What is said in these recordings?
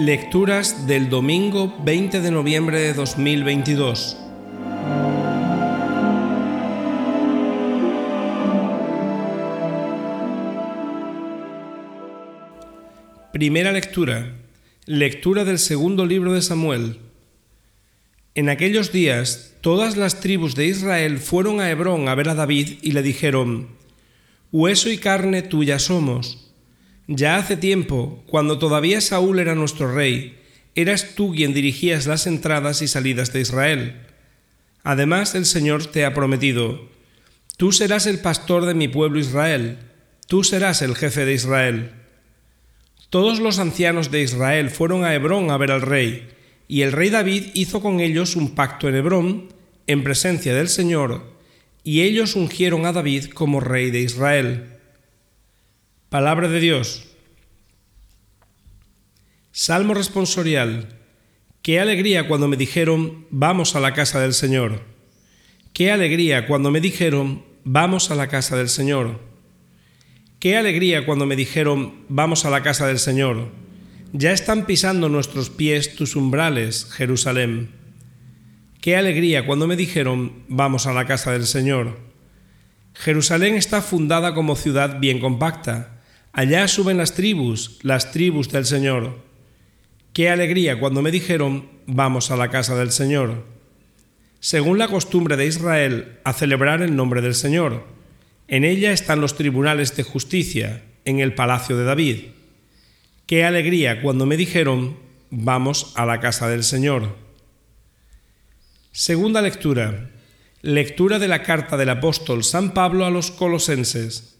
Lecturas del domingo 20 de noviembre de 2022. Primera lectura. Lectura del segundo libro de Samuel. En aquellos días todas las tribus de Israel fueron a Hebrón a ver a David y le dijeron, Hueso y carne tuya somos ya hace tiempo, cuando todavía Saúl era nuestro rey, eras tú quien dirigías las entradas y salidas de Israel. Además, el Señor te ha prometido, tú serás el pastor de mi pueblo Israel, tú serás el jefe de Israel. Todos los ancianos de Israel fueron a Hebrón a ver al rey, y el rey David hizo con ellos un pacto en Hebrón, en presencia del Señor, y ellos ungieron a David como rey de Israel. Palabra de Dios. Salmo responsorial. Qué alegría cuando me dijeron, vamos a la casa del Señor. Qué alegría cuando me dijeron, vamos a la casa del Señor. Qué alegría cuando me dijeron, vamos a la casa del Señor. Ya están pisando nuestros pies tus umbrales, Jerusalén. Qué alegría cuando me dijeron, vamos a la casa del Señor. Jerusalén está fundada como ciudad bien compacta Allá suben las tribus, las tribus del Señor. Qué alegría cuando me dijeron, vamos a la casa del Señor. Según la costumbre de Israel, a celebrar el nombre del Señor. En ella están los tribunales de justicia, en el palacio de David. Qué alegría cuando me dijeron, vamos a la casa del Señor. Segunda lectura. Lectura de la carta del apóstol San Pablo a los colosenses.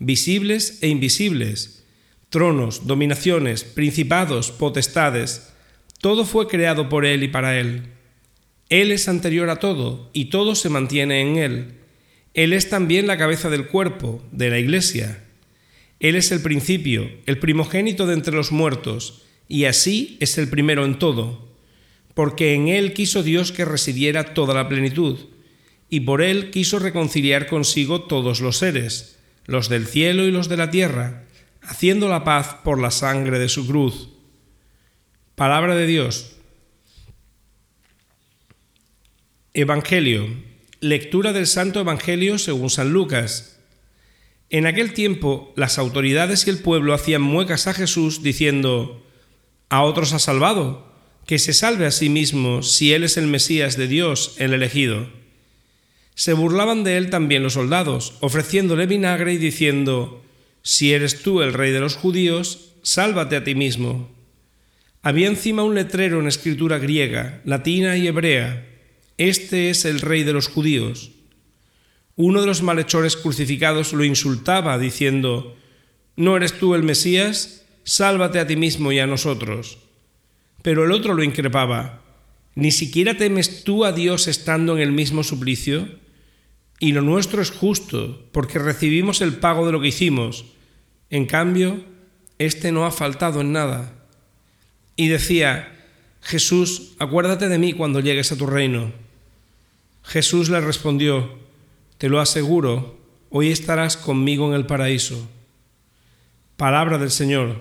visibles e invisibles, tronos, dominaciones, principados, potestades, todo fue creado por Él y para Él. Él es anterior a todo y todo se mantiene en Él. Él es también la cabeza del cuerpo, de la Iglesia. Él es el principio, el primogénito de entre los muertos, y así es el primero en todo, porque en Él quiso Dios que residiera toda la plenitud, y por Él quiso reconciliar consigo todos los seres los del cielo y los de la tierra, haciendo la paz por la sangre de su cruz. Palabra de Dios. Evangelio. Lectura del Santo Evangelio según San Lucas. En aquel tiempo las autoridades y el pueblo hacían muecas a Jesús diciendo, A otros ha salvado, que se salve a sí mismo si Él es el Mesías de Dios, el elegido. Se burlaban de él también los soldados, ofreciéndole vinagre y diciendo, Si eres tú el rey de los judíos, sálvate a ti mismo. Había encima un letrero en escritura griega, latina y hebrea, Este es el rey de los judíos. Uno de los malhechores crucificados lo insultaba, diciendo, ¿No eres tú el Mesías? Sálvate a ti mismo y a nosotros. Pero el otro lo increpaba, ¿Ni siquiera temes tú a Dios estando en el mismo suplicio? Y lo nuestro es justo, porque recibimos el pago de lo que hicimos. En cambio, éste no ha faltado en nada. Y decía, Jesús, acuérdate de mí cuando llegues a tu reino. Jesús le respondió, Te lo aseguro, hoy estarás conmigo en el paraíso. Palabra del Señor.